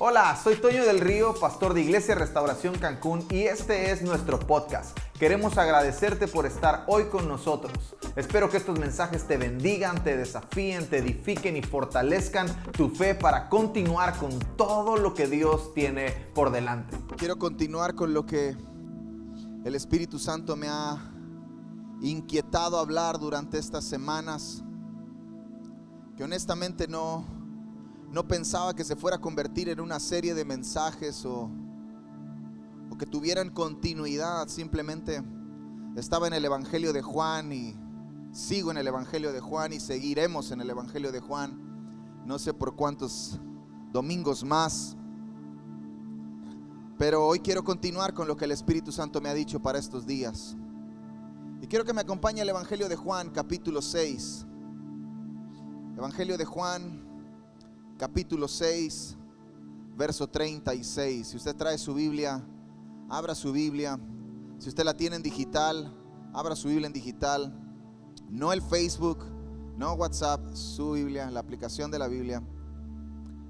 Hola, soy Toño del Río, pastor de Iglesia Restauración Cancún y este es nuestro podcast. Queremos agradecerte por estar hoy con nosotros. Espero que estos mensajes te bendigan, te desafíen, te edifiquen y fortalezcan tu fe para continuar con todo lo que Dios tiene por delante. Quiero continuar con lo que el Espíritu Santo me ha inquietado hablar durante estas semanas, que honestamente no, no pensaba que se fuera a convertir en una serie de mensajes o, o que tuvieran continuidad. Simplemente estaba en el Evangelio de Juan y sigo en el Evangelio de Juan y seguiremos en el Evangelio de Juan. No sé por cuántos domingos más. Pero hoy quiero continuar con lo que el Espíritu Santo me ha dicho para estos días. Y quiero que me acompañe el Evangelio de Juan, capítulo 6. Evangelio de Juan, capítulo 6, verso 36. Si usted trae su Biblia, abra su Biblia. Si usted la tiene en digital, abra su Biblia en digital. No el Facebook, no WhatsApp, su Biblia, la aplicación de la Biblia.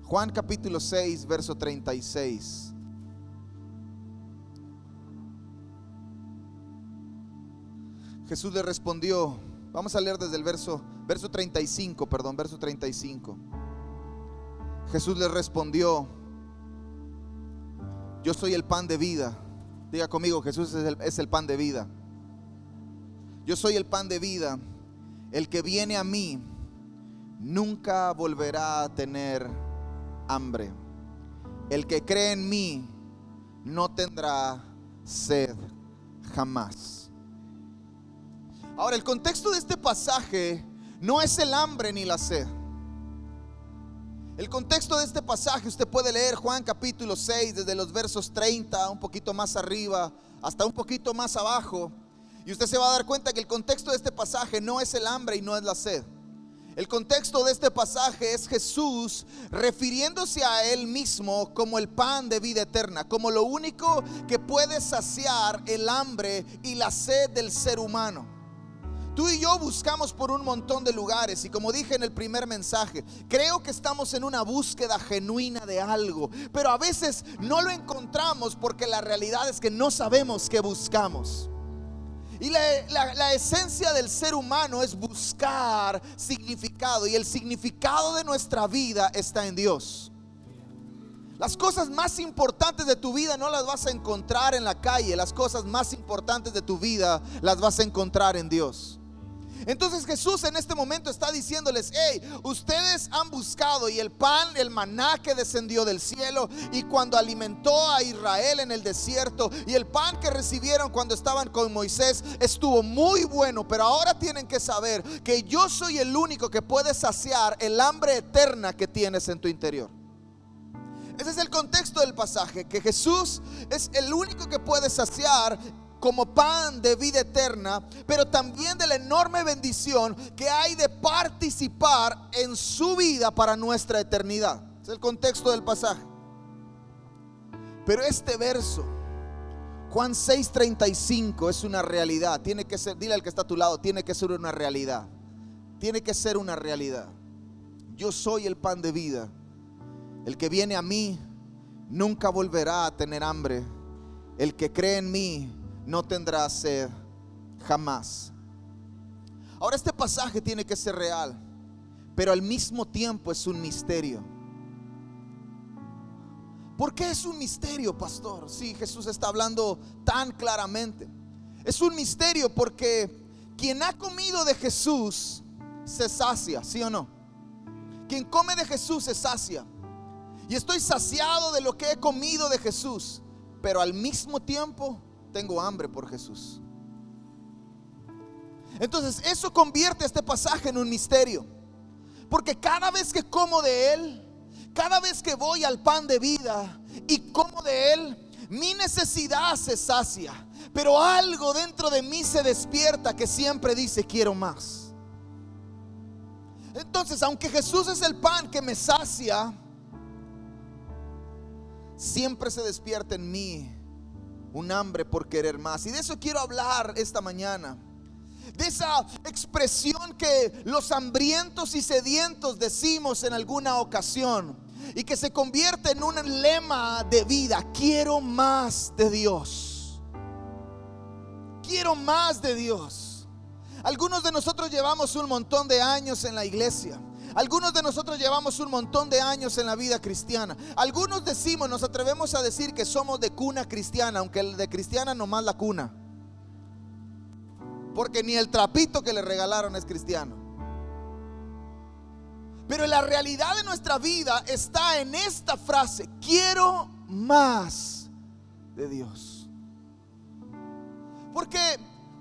Juan capítulo 6, verso 36. Jesús le respondió, vamos a leer desde el verso, verso 35, perdón, verso 35. Jesús le respondió, yo soy el pan de vida. Diga conmigo, Jesús es el, pan de vida. Yo soy el pan de vida. El que viene a mí nunca volverá a tener hambre. El que cree en mí no tendrá sed jamás. Ahora, el contexto de este pasaje no es el hambre ni la sed. El contexto de este pasaje usted puede leer Juan capítulo 6 desde los versos 30, un poquito más arriba, hasta un poquito más abajo. Y usted se va a dar cuenta que el contexto de este pasaje no es el hambre y no es la sed. El contexto de este pasaje es Jesús refiriéndose a Él mismo como el pan de vida eterna, como lo único que puede saciar el hambre y la sed del ser humano. Tú y yo buscamos por un montón de lugares y como dije en el primer mensaje, creo que estamos en una búsqueda genuina de algo, pero a veces no lo encontramos porque la realidad es que no sabemos qué buscamos. Y la, la, la, esencia del ser humano es buscar significado y el significado de nuestra vida está en Dios. Las cosas más importantes de tu vida no las vas a encontrar en la calle, las cosas más importantes de tu vida las vas a encontrar en Dios. Entonces Jesús en este momento está diciéndoles, hey, ustedes han buscado y el pan, el maná que descendió del cielo y cuando alimentó a Israel en el desierto y el pan que recibieron cuando estaban con Moisés estuvo muy bueno, pero ahora tienen que saber que yo soy el único que puede saciar el hambre eterna que tienes en tu interior. Ese es el contexto del pasaje, que Jesús es el único que puede saciar como pan de vida eterna, pero también de la enorme bendición que hay de participar en su vida para nuestra eternidad. Es el contexto del pasaje. Pero este verso, Juan 6:35, es una realidad. Tiene que ser, dile al que está a tu lado, tiene que ser una realidad. Tiene que ser una realidad. Yo soy el pan de vida. El que viene a mí nunca volverá a tener hambre. El que cree en mí no tendrá sed jamás. Ahora este pasaje tiene que ser real, pero al mismo tiempo es un misterio. ¿Por qué es un misterio, pastor? Si Jesús está hablando tan claramente. Es un misterio porque quien ha comido de Jesús se sacia, ¿sí o no? Quien come de Jesús se sacia. Y estoy saciado de lo que he comido de Jesús, pero al mismo tiempo tengo hambre por Jesús. Entonces eso convierte este pasaje en un misterio. Porque cada vez que como de Él, cada vez que voy al pan de vida y como de Él, mi necesidad se sacia. Pero algo dentro de mí se despierta que siempre dice, quiero más. Entonces, aunque Jesús es el pan que me sacia, siempre se despierta en mí un hambre por querer más. Y de eso quiero hablar esta mañana. De esa expresión que los hambrientos y sedientos decimos en alguna ocasión. y que se convierte en un lema de vida. Quiero más de Dios. Quiero más de Dios. Algunos de nosotros llevamos un montón de años en la iglesia. Algunos de nosotros llevamos un montón de años en la vida cristiana. Algunos decimos, nos atrevemos a decir que somos de cuna cristiana, aunque el de cristiana nomás la cuna. Porque ni el trapito que le regalaron es cristiano. Pero la realidad de nuestra vida está en esta frase, quiero más de Dios. Porque,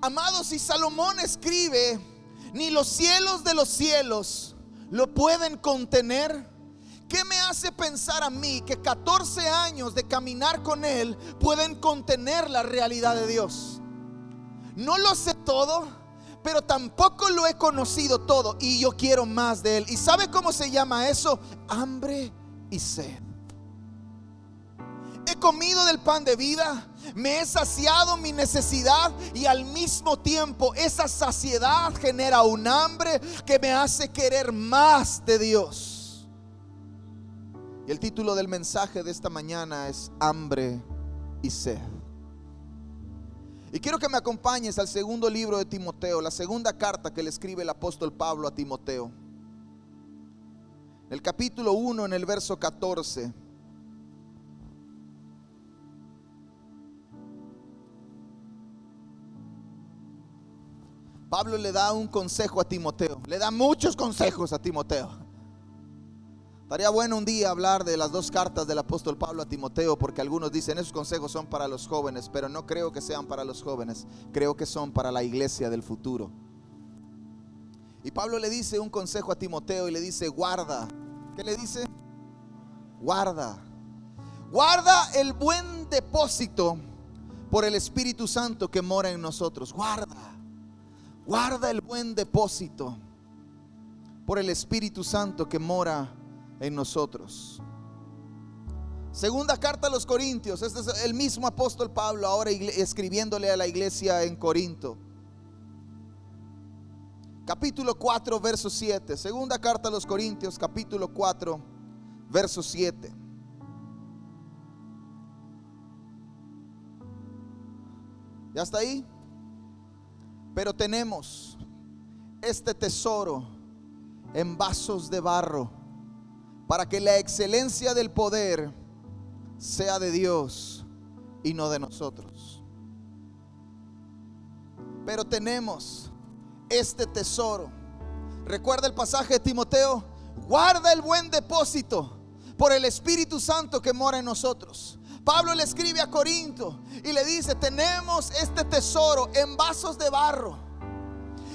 amados, si Salomón escribe, ni los cielos de los cielos lo pueden contener. ¿Qué me hace pensar a mí que 14 años de caminar con Él pueden contener la realidad de Dios? No lo sé todo, pero tampoco lo he conocido todo y yo quiero más de Él. ¿Y sabe cómo se llama eso? Hambre y sed. He comido del pan de vida, me he saciado mi necesidad y al mismo tiempo esa saciedad genera un hambre que me hace querer más de Dios. Y el título del mensaje de esta mañana es hambre y sed. Y quiero que me acompañes al segundo libro de Timoteo, la segunda carta que le escribe el apóstol Pablo a Timoteo. El capítulo 1 en el verso 14. Pablo le da un consejo a Timoteo, le da muchos consejos a Timoteo. Estaría bueno un día hablar de las dos cartas del apóstol Pablo a Timoteo, porque algunos dicen esos consejos son para los jóvenes, pero no creo que sean para los jóvenes, creo que son para la iglesia del futuro. Y Pablo le dice un consejo a Timoteo y le dice, guarda. ¿Qué le dice? Guarda. Guarda el buen depósito por el Espíritu Santo que mora en nosotros. Guarda. Guarda el buen depósito por el Espíritu Santo que mora en nosotros. Segunda carta a los Corintios. Este es el mismo apóstol Pablo ahora escribiéndole a la iglesia en Corinto. Capítulo 4, verso 7. Segunda carta a los Corintios, capítulo 4, verso 7. ¿Ya está ahí? Pero tenemos este tesoro en vasos de barro para que la excelencia del poder sea de Dios y no de nosotros. Pero tenemos este tesoro. Recuerda el pasaje de Timoteo, guarda el buen depósito por el Espíritu Santo que mora en nosotros. Pablo le escribe a Corinto y le dice, tenemos este tesoro en vasos de barro.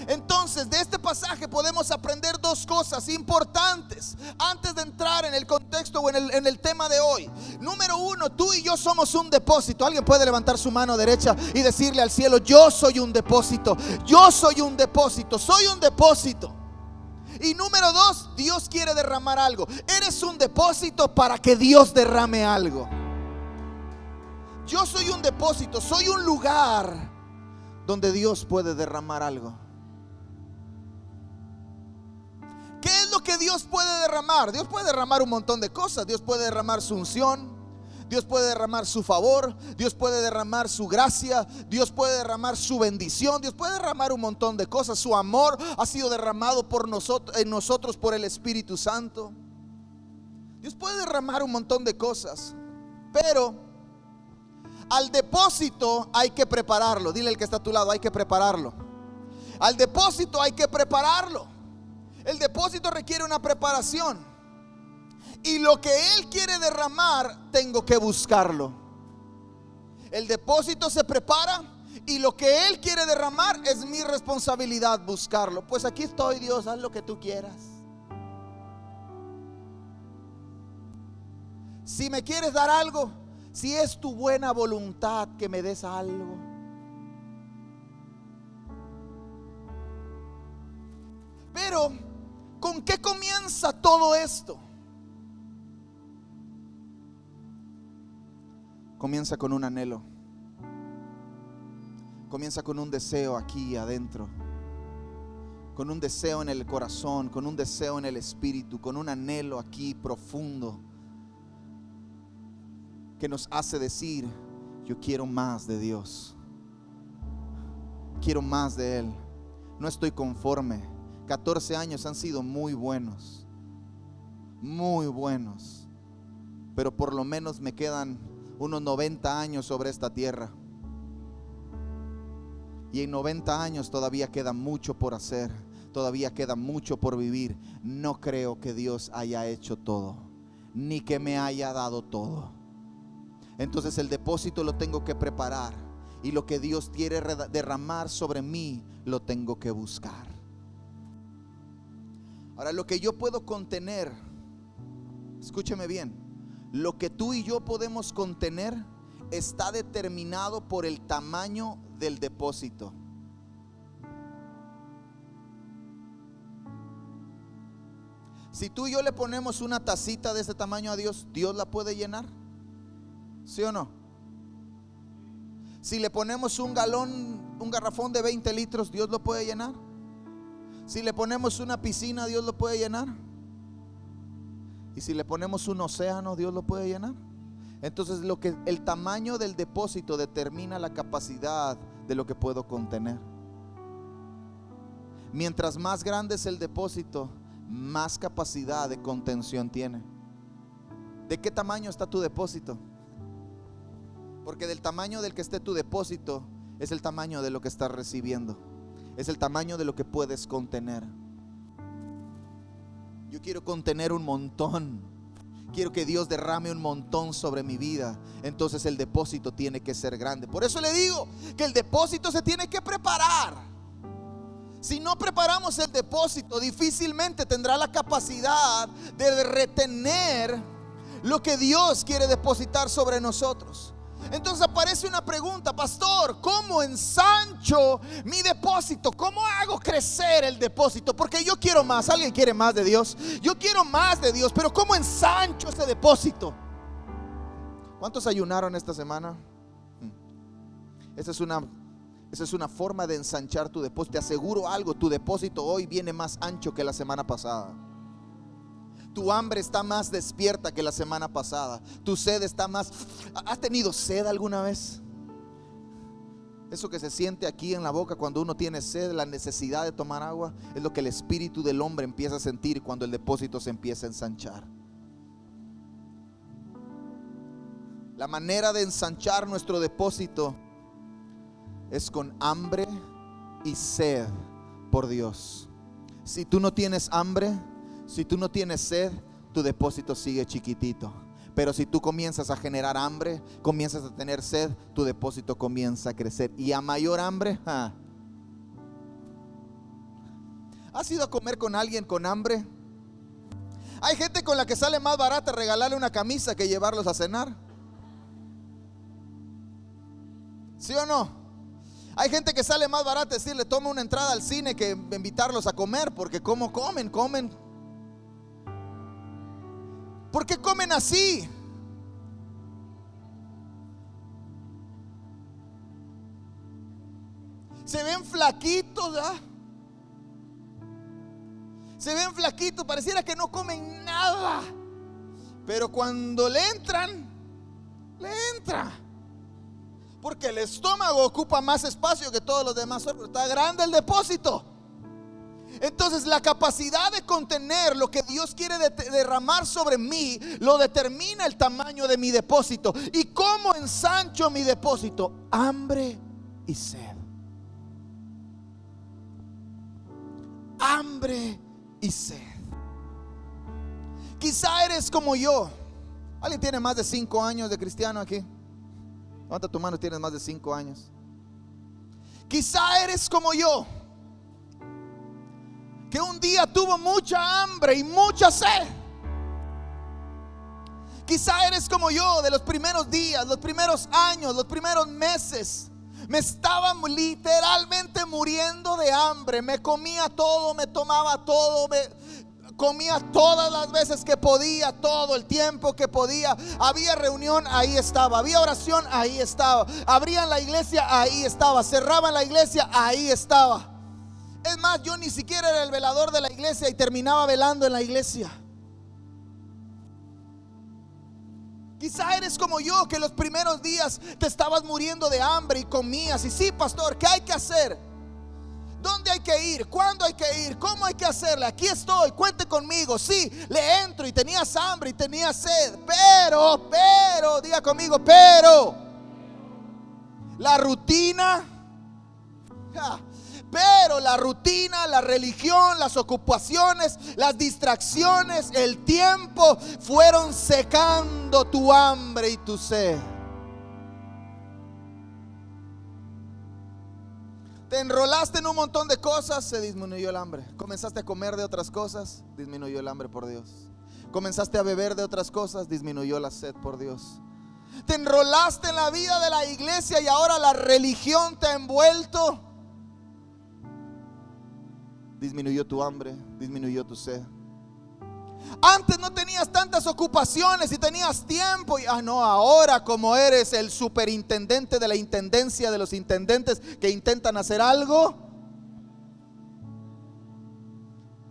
Entonces, de este pasaje podemos aprender dos cosas importantes antes de entrar en el contexto o en el, en el, tema de hoy. Número uno, tú y yo somos un depósito. Alguien puede levantar su mano derecha y decirle al cielo, yo soy un depósito, yo soy un depósito, soy un depósito. Y número dos, Dios quiere derramar algo. Eres un depósito para que Dios derrame algo. Yo soy un depósito, soy un lugar donde Dios puede derramar algo. ¿Qué es lo que Dios puede derramar? Dios puede derramar un montón de cosas. Dios puede derramar su unción. Dios puede derramar su favor. Dios puede derramar su gracia. Dios puede derramar su bendición. Dios puede derramar un montón de cosas. Su amor ha sido derramado por nosotros, en nosotros por el Espíritu Santo. Dios puede derramar un montón de cosas. Pero al depósito hay que prepararlo. Dile el que está a tu lado, hay que prepararlo. Al depósito hay que prepararlo. El depósito requiere una preparación. Y lo que Él quiere derramar, tengo que buscarlo. El depósito se prepara y lo que Él quiere derramar es mi responsabilidad buscarlo. Pues aquí estoy, Dios, haz lo que tú quieras. Si me quieres dar algo, si es tu buena voluntad que me des algo. Pero, ¿con qué comienza todo esto? Comienza con un anhelo. Comienza con un deseo aquí adentro. Con un deseo en el corazón, con un deseo en el espíritu, con un anhelo aquí profundo que nos hace decir, yo quiero más de Dios. Quiero más de Él. No estoy conforme. 14 años han sido muy buenos. Muy buenos. Pero por lo menos me quedan unos 90 años sobre esta tierra. Y en 90 años todavía queda mucho por hacer, todavía queda mucho por vivir. No creo que Dios haya hecho todo, ni que me haya dado todo. Entonces el depósito lo tengo que preparar y lo que Dios quiere derramar sobre mí lo tengo que buscar. Ahora lo que yo puedo contener, escúcheme bien, lo que tú y yo podemos contener está determinado por el tamaño del depósito. Si tú y yo le ponemos una tacita de ese tamaño a Dios, ¿Dios la puede llenar? ¿Sí o no? Si le ponemos un galón, un garrafón de 20 litros, ¿Dios lo puede llenar? Si le ponemos una piscina, ¿Dios lo puede llenar? Y si le ponemos un océano, ¿Dios lo puede llenar? Entonces lo que el tamaño del depósito determina la capacidad de lo que puedo contener. Mientras más grande es el depósito, más capacidad de contención tiene. ¿De qué tamaño está tu depósito? Porque del tamaño del que esté tu depósito es el tamaño de lo que estás recibiendo. Es el tamaño de lo que puedes contener. Yo quiero contener un montón quiero que Dios derrame un montón sobre mi vida, entonces el depósito tiene que ser grande. Por eso le digo que el depósito se tiene que preparar. Si no preparamos el depósito, difícilmente tendrá la capacidad de retener lo que Dios quiere depositar sobre nosotros. Entonces aparece una pregunta, pastor, ¿cómo ensancho mi depósito? ¿Cómo hago crecer el depósito? Porque yo quiero más, alguien quiere más de Dios. Yo quiero más de Dios, pero ¿cómo ensancho ese depósito? ¿Cuántos ayunaron esta semana? Hmm. Esa es una esa es una forma de ensanchar tu depósito. Te aseguro algo, tu depósito hoy viene más ancho que la semana pasada. Tu hambre está más despierta que la semana pasada. Tu sed está más... ¿Has tenido sed alguna vez? Eso que se siente aquí en la boca cuando uno tiene sed, la necesidad de tomar agua, es lo que el espíritu del hombre empieza a sentir cuando el depósito se empieza a ensanchar. La manera de ensanchar nuestro depósito es con hambre y sed por Dios. Si tú no tienes hambre, si tú no tienes sed, tu depósito sigue chiquitito. Pero si tú comienzas a generar hambre, comienzas a tener sed, tu depósito comienza a crecer. Y a mayor hambre, ¿has ido a comer con alguien con hambre? Hay gente con la que sale más barata regalarle una camisa que llevarlos a cenar. ¿Sí o no? Hay gente que sale más barata decirle toma una entrada al cine que invitarlos a comer, porque como comen, comen ¿Por qué comen así? Se ven flaquitos, ¿verdad? Se ven flaquitos, pareciera que no comen nada. Pero cuando le entran, le entra. Porque el estómago ocupa más espacio que todos los demás. Está grande el depósito. Entonces la capacidad de contener lo que Dios quiere derramar sobre mí lo determina el tamaño de mi depósito. ¿Y cómo ensancho mi depósito? Hambre y sed. Hambre y sed. Quizá eres como yo. ¿Alguien tiene más de cinco años de cristiano aquí? Levanta tu mano, tienes más de cinco años. Quizá eres como yo que un día tuvo mucha hambre y mucha sed. Quizá eres como yo de los primeros días, los primeros años, los primeros meses. Me estaba literalmente muriendo de hambre. Me comía todo, me tomaba todo, me comía todas las veces que podía, todo el tiempo que podía. Había reunión, ahí estaba. Había oración, ahí estaba. Abrían la iglesia, ahí estaba. Cerraban la iglesia, ahí estaba. Es más, yo ni siquiera era el velador de la iglesia y terminaba velando en la iglesia. Quizá eres como yo, que los primeros días te estabas muriendo de hambre y comías. Y sí, pastor, ¿qué hay que hacer? ¿Dónde hay que ir? ¿Cuándo hay que ir? ¿Cómo hay que hacerle? Aquí estoy, cuente conmigo. Sí, le entro y tenías hambre y tenías sed. Pero, pero, diga conmigo, pero. La rutina. Pero la rutina, la religión, las ocupaciones, las distracciones, el tiempo fueron secando tu hambre y tu sed. Te enrolaste en un montón de cosas, se disminuyó el hambre. Comenzaste a comer de otras cosas, disminuyó el hambre por Dios. Comenzaste a beber de otras cosas, disminuyó la sed por Dios. Te enrolaste en la vida de la iglesia y ahora la religión te ha envuelto disminuyó tu hambre, disminuyó tu sed. Antes no tenías tantas ocupaciones y tenías tiempo. Y ah, no, ahora como eres el superintendente de la intendencia de los intendentes que intentan hacer algo.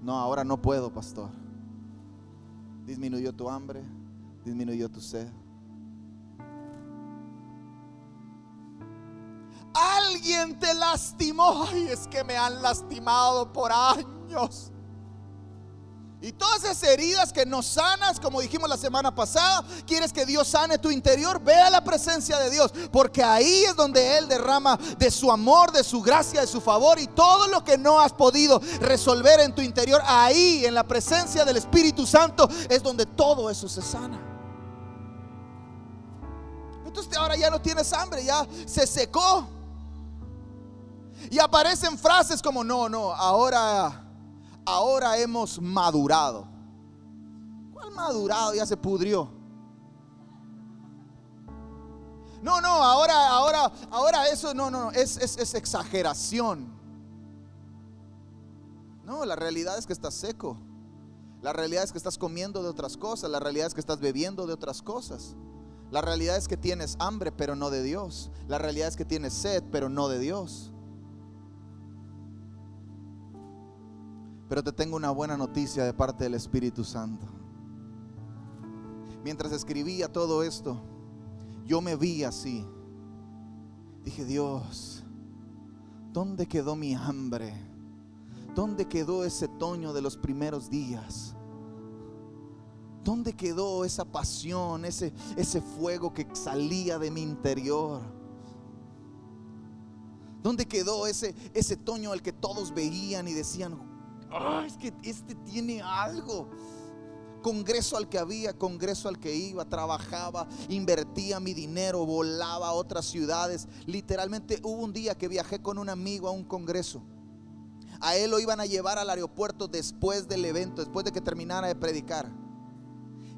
No, ahora no puedo, pastor. Disminuyó tu hambre, disminuyó tu sed. Alguien te lastimó. Ay, es que me han lastimado por años. Y todas esas heridas que no sanas, como dijimos la semana pasada, quieres que Dios sane tu interior, ve a la presencia de Dios, porque ahí es donde Él derrama de su amor, de su gracia, de su favor y todo lo que no has podido resolver en tu interior, ahí en la presencia del Espíritu Santo es donde todo eso se sana. Entonces ahora ya no tienes hambre, ya se secó. Y aparecen frases como, no, no, ahora, ahora hemos madurado. ¿Cuál madurado? Ya se pudrió. No, no, ahora, ahora, ahora eso no, no, es, es, es exageración. No, la realidad es que estás seco. La realidad es que estás comiendo de otras cosas. La realidad es que estás bebiendo de otras cosas. La realidad es que tienes hambre, pero no de Dios. La realidad es que tienes sed, pero no de Dios. Pero te tengo una buena noticia de parte del Espíritu Santo. Mientras escribía todo esto, yo me vi así. Dije, Dios, ¿dónde quedó mi hambre? ¿Dónde quedó ese toño de los primeros días? ¿Dónde quedó esa pasión, ese, ese fuego que salía de mi interior? ¿Dónde quedó ese, ese Toño al que todos veían y decían, es que este tiene algo. Congreso al que había, congreso al que iba, trabajaba, invertía mi dinero, volaba a otras ciudades. Literalmente hubo un día que viajé con un amigo a un congreso. A él lo iban a llevar al aeropuerto después del evento, después de que terminara de predicar.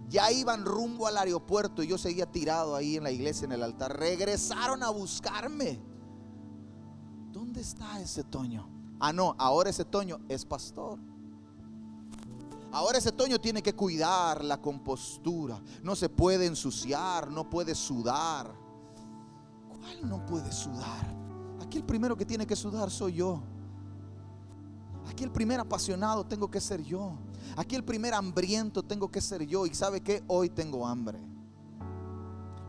Ya iban rumbo al aeropuerto y yo seguía tirado ahí en la iglesia, en el altar. Regresaron a buscarme. ¿Dónde está ese Toño? Ah, no, ahora ese Toño es pastor. Ahora ese Toño tiene que cuidar la compostura. No se puede ensuciar, no puede sudar. ¿Cuál no puede sudar? Aquí el primero que tiene que sudar soy yo. Aquí el primer apasionado tengo que ser yo. Aquí el primer hambriento tengo que ser yo. Y sabe que hoy tengo hambre.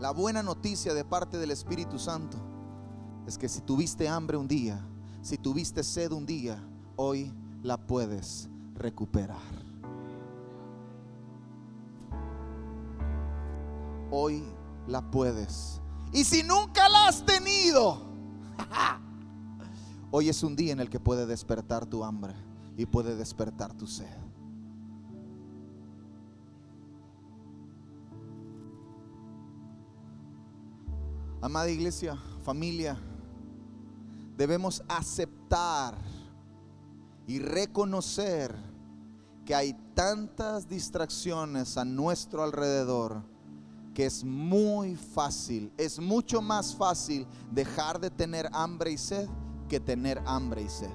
La buena noticia de parte del Espíritu Santo es que si tuviste hambre un día, si tuviste sed un día, hoy la puedes recuperar. Hoy la puedes. Y si nunca la has tenido, hoy es un día en el que puede despertar tu hambre y puede despertar tu sed. Amada iglesia, familia, debemos aceptar y reconocer que hay tantas distracciones a nuestro alrededor que es muy fácil, es mucho más fácil dejar de tener hambre y sed que tener hambre y sed.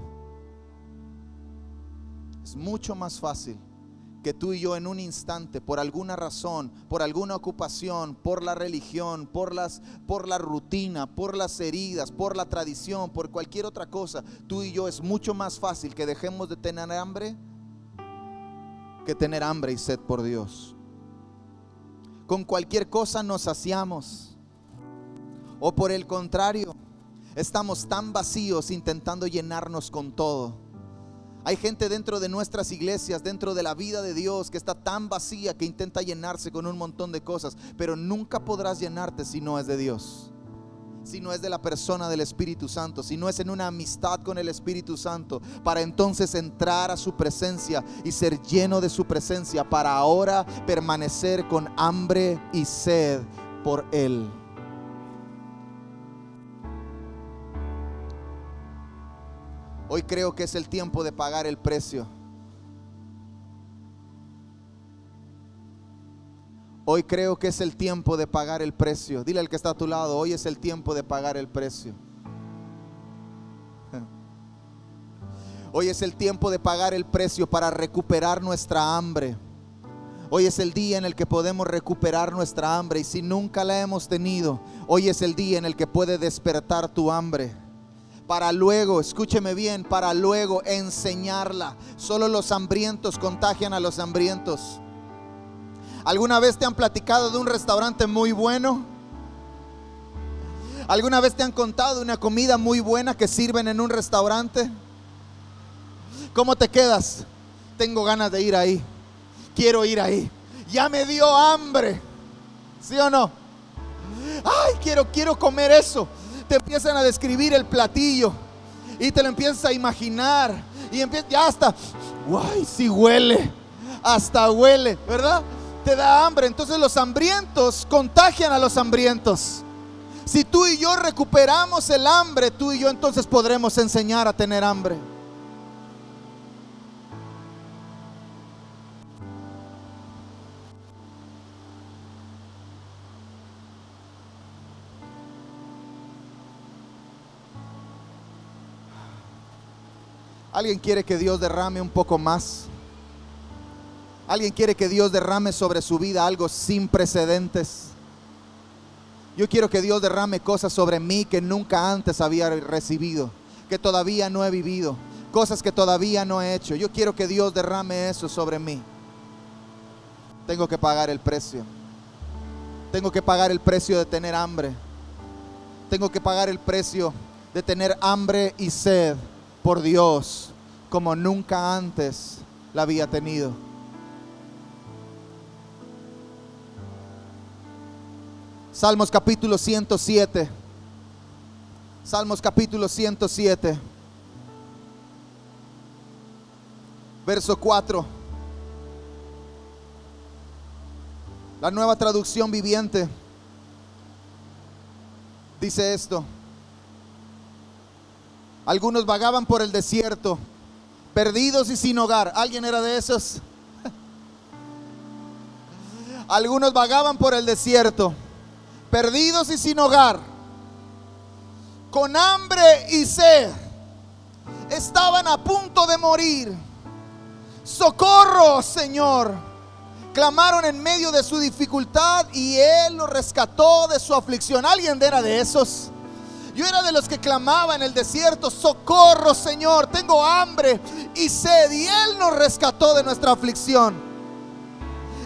Es mucho más fácil que tú y yo en un instante, por alguna razón, por alguna ocupación, por la religión, por, las, por la rutina, por las heridas, por la tradición, por cualquier otra cosa, tú y yo es mucho más fácil que dejemos de tener hambre que tener hambre y sed por Dios. con cualquier cosa nos saciamos. O por el contrario, estamos tan vacíos intentando llenarnos con todo. Hay gente dentro de nuestras iglesias, dentro de la vida de Dios, que está tan vacía que intenta llenarse con un montón de cosas, pero nunca podrás llenarte si no es de Dios si no es de la persona del Espíritu Santo, si no es en una amistad con el Espíritu Santo, para entonces entrar a su presencia y ser lleno de su presencia, para ahora permanecer con hambre y sed por Él. Hoy creo que es el tiempo de pagar el precio. Hoy creo que es el tiempo de pagar el precio. Dile al que está a tu lado, hoy es el tiempo de pagar el precio. Hoy es el tiempo de pagar el precio para recuperar nuestra hambre. Hoy es el día en el que podemos recuperar nuestra hambre y si nunca la hemos tenido, hoy es el día en el que puede despertar tu hambre. Para luego, escúcheme bien, para luego enseñarla. Solo los hambrientos contagian a los hambrientos. ¿Alguna vez te han platicado de un restaurante muy bueno? ¿Alguna vez te han contado una comida muy buena que sirven en un restaurante? ¿Cómo te quedas? Tengo ganas de ir ahí. Quiero ir ahí. Ya me dio hambre. ¿Sí o no? Ay, quiero, quiero comer eso. Te empiezan a describir el platillo y te lo empiezas a imaginar y empieza ya hasta, guay, si huele, hasta huele, ¿verdad? te da hambre. Entonces los hambrientos contagian a los hambrientos. Si tú y yo recuperamos el hambre, tú y yo entonces podremos enseñar a tener hambre. ¿Alguien quiere que Dios derrame un poco más? Alguien quiere que Dios derrame sobre su vida algo sin precedentes. Yo quiero que Dios derrame cosas sobre mí que nunca antes había recibido, que todavía no he vivido, cosas que todavía no he hecho. Yo quiero que Dios derrame eso sobre mí. Tengo que pagar el precio. Tengo que pagar el precio de tener hambre. Tengo que pagar el precio de tener hambre y sed por Dios como nunca antes la había tenido. Salmos capítulo 107. Salmos capítulo 107. Verso 4. La nueva traducción viviente dice esto. Algunos vagaban por el desierto, perdidos y sin hogar. ¿Alguien era de esos? Algunos vagaban por el desierto perdidos y sin hogar, con hambre y sed, estaban a punto de morir. Socorro, Señor. Clamaron en medio de su dificultad y Él los rescató de su aflicción. ¿Alguien era de esos? Yo era de los que clamaba en el desierto, socorro Señor, tengo hambre y sed. Y Él nos rescató de nuestra aflicción.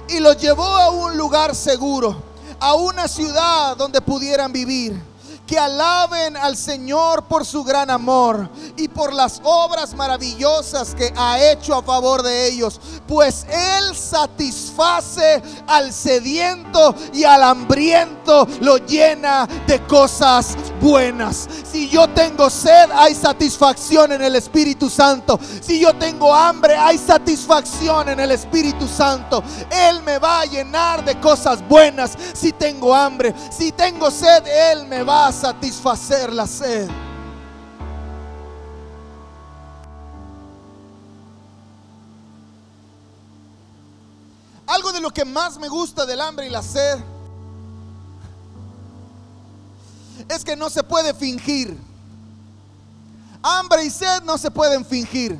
Y los llevó a un lugar seguro a una ciudad donde pudieran vivir que alaben al Señor por su gran amor y por las obras maravillosas que ha hecho a favor de ellos, pues Él satisface al sediento y al hambriento, lo llena de cosas buenas. Si yo tengo sed, hay satisfacción en el Espíritu Santo. Si yo tengo hambre, hay satisfacción en el Espíritu Santo. Él me va a llenar de cosas buenas. Si tengo hambre, si tengo sed, Él me va a satisfacer la sed. Algo de lo que más me gusta del hambre y la sed es que no se puede fingir. Hambre y sed no se pueden fingir.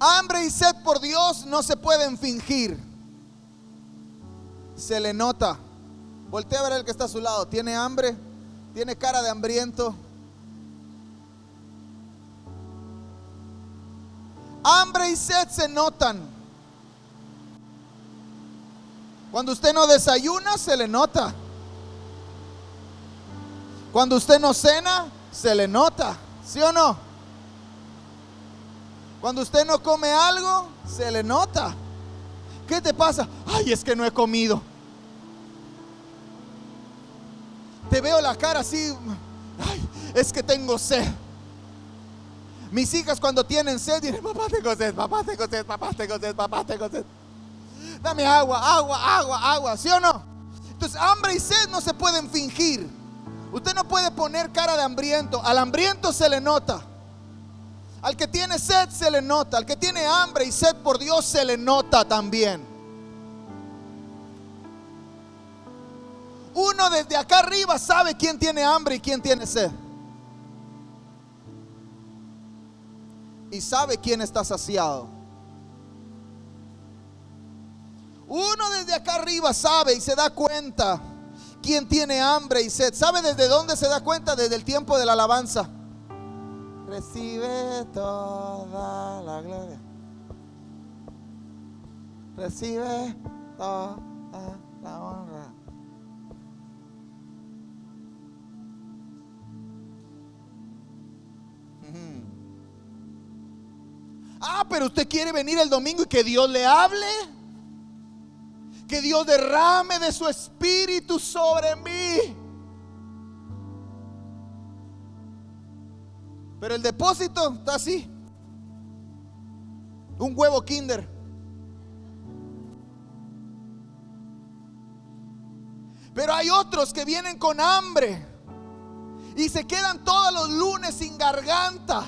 Hambre y sed por Dios no se pueden fingir. Se le nota. Voltea a ver el que está a su lado. ¿Tiene hambre? ¿Tiene cara de hambriento? Hambre y sed se notan. Cuando usted no desayuna, se le nota. Cuando usted no cena, se le nota. ¿Sí o no? Cuando usted no come algo, se le nota. ¿Qué te pasa? Ay, es que no he comido. Te veo la cara así. Ay, es que tengo sed. Mis hijas cuando tienen sed dicen, papá tengo sed, papá tengo sed, papá tengo sed, papá tengo sed. Dame agua, agua, agua, agua, ¿sí o no? Entonces hambre y sed no se pueden fingir. Usted no puede poner cara de hambriento. Al hambriento se le nota. Al que tiene sed se le nota. Al que tiene hambre y sed por Dios se le nota también. Uno desde acá arriba sabe quién tiene hambre y quién tiene sed. Y sabe quién está saciado. Uno desde acá arriba sabe y se da cuenta quién tiene hambre y sed. ¿Sabe desde dónde se da cuenta? Desde el tiempo de la alabanza. Recibe toda la gloria. Recibe toda la honra. Ah, pero usted quiere venir el domingo y que Dios le hable. Que Dios derrame de su espíritu sobre mí. Pero el depósito está así. Un huevo kinder. Pero hay otros que vienen con hambre y se quedan todos los lunes sin garganta.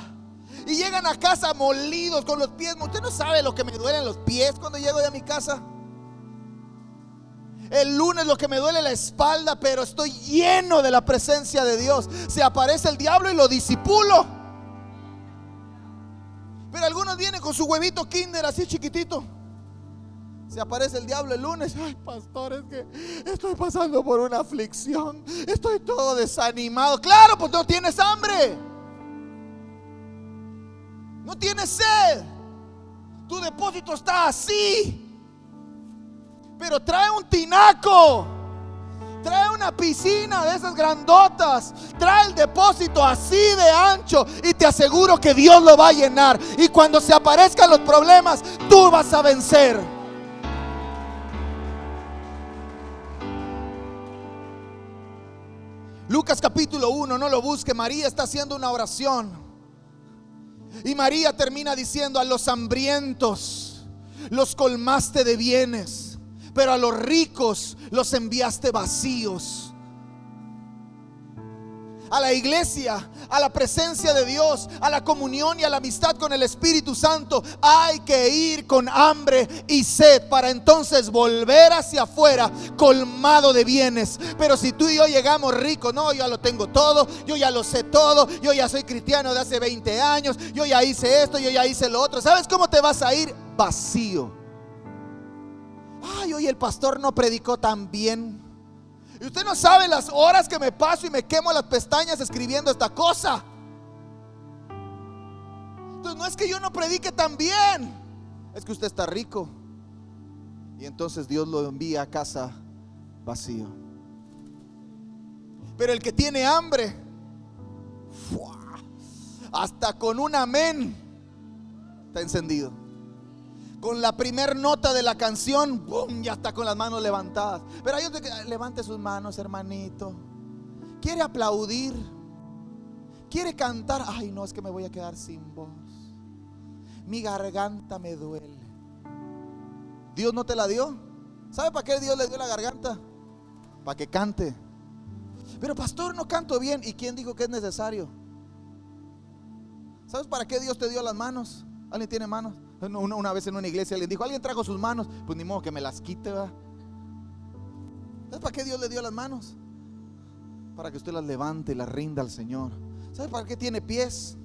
Y llegan a casa molidos con los pies. Usted no sabe lo que me duelen los pies cuando llego a mi casa. El lunes lo que me duele la espalda, pero estoy lleno de la presencia de Dios. Se aparece el diablo y lo disipulo. Pero algunos vienen con su huevito kinder así chiquitito. Se aparece el diablo el lunes. Ay, pastor, es que estoy pasando por una aflicción. Estoy todo desanimado. Claro, pues no tienes hambre. No tienes sed. Tu depósito está así. Pero trae un tinaco. Trae una piscina de esas grandotas. Trae el depósito así de ancho. Y te aseguro que Dios lo va a llenar. Y cuando se aparezcan los problemas, tú vas a vencer. Lucas capítulo 1, no lo busque. María está haciendo una oración. Y María termina diciendo a los hambrientos, los colmaste de bienes, pero a los ricos los enviaste vacíos a la iglesia, a la presencia de Dios, a la comunión y a la amistad con el Espíritu Santo, hay que ir con hambre y sed para entonces volver hacia afuera colmado de bienes. Pero si tú y yo llegamos ricos, no, yo ya lo tengo todo, yo ya lo sé todo, yo ya soy cristiano de hace 20 años, yo ya hice esto, yo ya hice lo otro. ¿Sabes cómo te vas a ir? Vacío. Ay, hoy el pastor no predicó tan bien. Y usted no sabe las horas que me paso y me quemo las pestañas escribiendo esta cosa. Entonces no es que yo no predique tan bien, es que usted está rico. Y entonces Dios lo envía a casa vacío. Pero el que tiene hambre, hasta con un amén, está encendido con la primer nota de la canción, ¡boom! ya está con las manos levantadas. Pero hay otro que levante sus manos, hermanito. Quiere aplaudir, quiere cantar. Ay, no, es que me voy a quedar sin voz. Mi garganta me duele. Dios no te la dio. ¿Sabe para qué Dios le dio la garganta? Para que cante. Pero pastor, no canto bien. ¿Y quién dijo que es necesario? ¿Sabes para qué Dios te dio las manos? ¿Alguien tiene manos? Una, vez en una iglesia le dijo, alguien trajo sus manos, pues ni modo que me las quite, ¿verdad? ¿Sabes para qué Dios le dio las manos? Para que usted las levante y las rinda al Señor. ¿Sabe para qué tiene pies?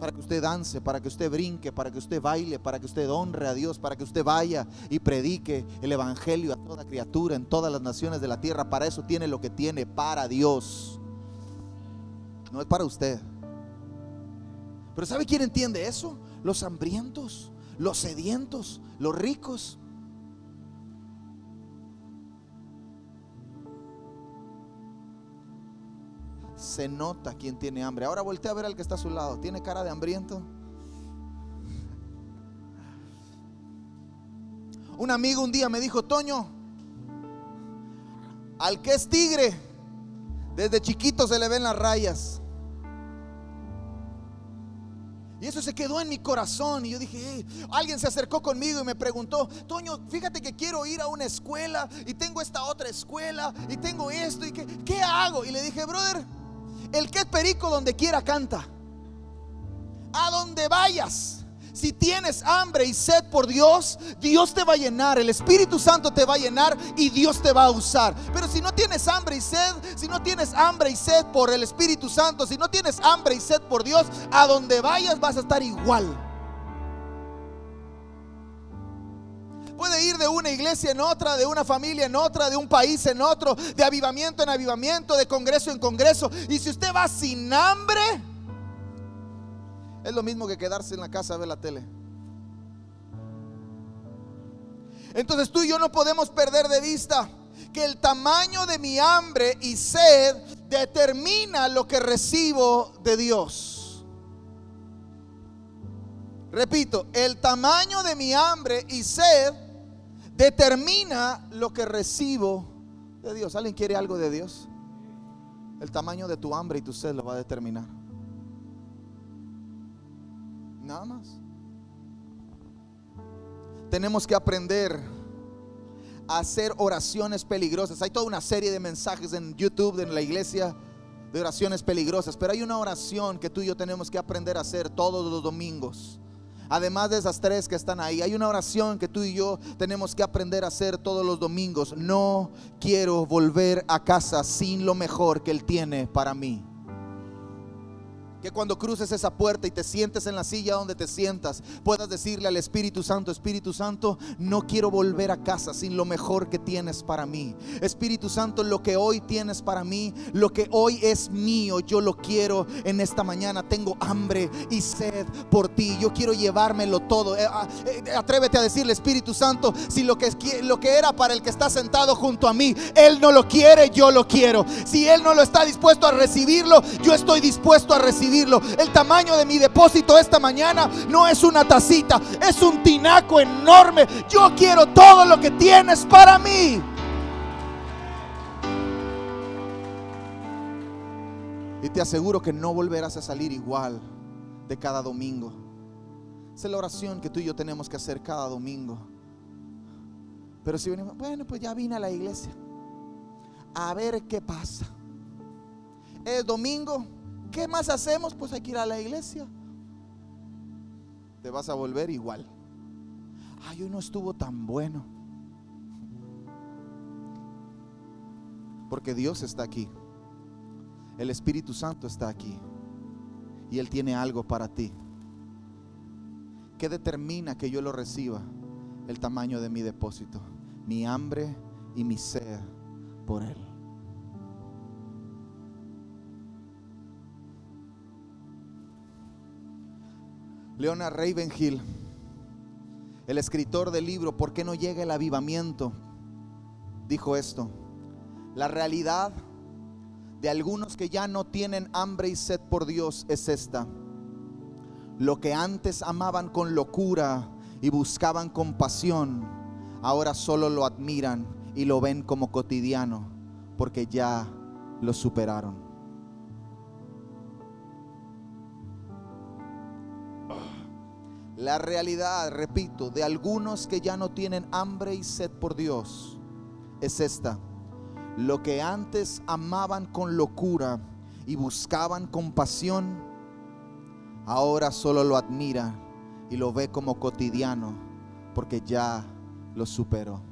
Para que usted dance, para que usted brinque, para que usted baile, para que usted honre a Dios, para que usted vaya y predique el Evangelio a toda criatura en todas las naciones de la tierra. Para eso tiene lo que tiene, para Dios. No es para usted. Pero ¿sabe quién entiende eso? los hambrientos, los sedientos, los ricos. Se nota quien tiene hambre. Ahora voltea a ver al que está a su lado. ¿Tiene cara de hambriento? Un amigo un día me dijo, Toño, al que es tigre, desde chiquito se le ven las rayas. Y eso se quedó en mi corazón. Y yo dije, alguien se acercó conmigo y me preguntó, Toño, fíjate que quiero ir a una escuela y tengo esta otra escuela y tengo esto y qué, ¿qué hago? Y le dije, brother, el que es perico donde quiera canta. A donde vayas. Si tienes hambre y sed por Dios, Dios te va a llenar, el Espíritu Santo te va a llenar y Dios te va a usar. Pero si no tienes hambre y sed, si no tienes hambre y sed por el Espíritu Santo, si no tienes hambre y sed por Dios, a donde vayas vas a estar igual. Puede ir de una iglesia en otra, de una familia en otra, de un país en otro, de avivamiento en avivamiento, de congreso en congreso. Y si usted va sin hambre, es lo mismo que quedarse en la casa a ver la tele. Entonces tú y yo no podemos perder de vista que el tamaño de mi hambre y sed determina lo que recibo de Dios. Repito, el tamaño de mi hambre y sed determina lo que recibo de Dios. ¿Alguien quiere algo de Dios? El tamaño de tu hambre y tu sed lo va a determinar. Nada más. Tenemos que aprender a hacer oraciones peligrosas. Hay toda una serie de mensajes en YouTube, en la iglesia, de oraciones peligrosas. Pero hay una oración que tú y yo tenemos que aprender a hacer todos los domingos. Además de esas tres que están ahí, hay una oración que tú y yo tenemos que aprender a hacer todos los domingos. No quiero volver a casa sin lo mejor que Él tiene para mí. Que cuando cruces esa puerta y te sientes en la silla donde te sientas, puedas decirle al Espíritu Santo, Espíritu Santo, no quiero volver a casa sin lo mejor que tienes para mí. Espíritu Santo, lo que hoy tienes para mí, lo que hoy es mío, yo lo quiero en esta mañana. Tengo hambre y sed por ti. Yo quiero llevármelo todo. Eh, ah, eh, atrévete a decirle, Espíritu Santo, si lo que, lo que era para el que está sentado junto a mí, Él no lo quiere, yo lo quiero. Si Él no lo está dispuesto a recibirlo, yo estoy dispuesto a recibirlo el tamaño de mi depósito esta mañana no es una tacita, es un tinaco enorme. Yo quiero todo lo que tienes para mí. Y te aseguro que no volverás a salir igual de cada domingo. Esa es la oración que tú y yo tenemos que hacer cada domingo. Pero si venimos, bueno, pues ya vine a la iglesia. A ver qué pasa. Es domingo, ¿Qué más hacemos? Pues hay que ir a la iglesia. Te vas a volver igual. Ay, hoy no estuvo tan bueno. Porque Dios está aquí. El Espíritu Santo está aquí. Y Él tiene algo para ti. ¿Qué determina que yo lo reciba? El tamaño de mi depósito. Mi hambre y mi sed por Él. Leonard Ravenhill, el escritor del libro ¿Por qué no llega el avivamiento? dijo esto. La realidad de algunos que ya no tienen hambre y sed por Dios es esta. Lo que antes amaban con locura y buscaban con pasión, ahora solo lo admiran y lo ven como cotidiano porque ya lo superaron. La realidad, repito, de algunos que ya no tienen hambre y sed por Dios es esta. Lo que antes amaban con locura y buscaban con pasión, ahora solo lo admira y lo ve como cotidiano porque ya lo superó.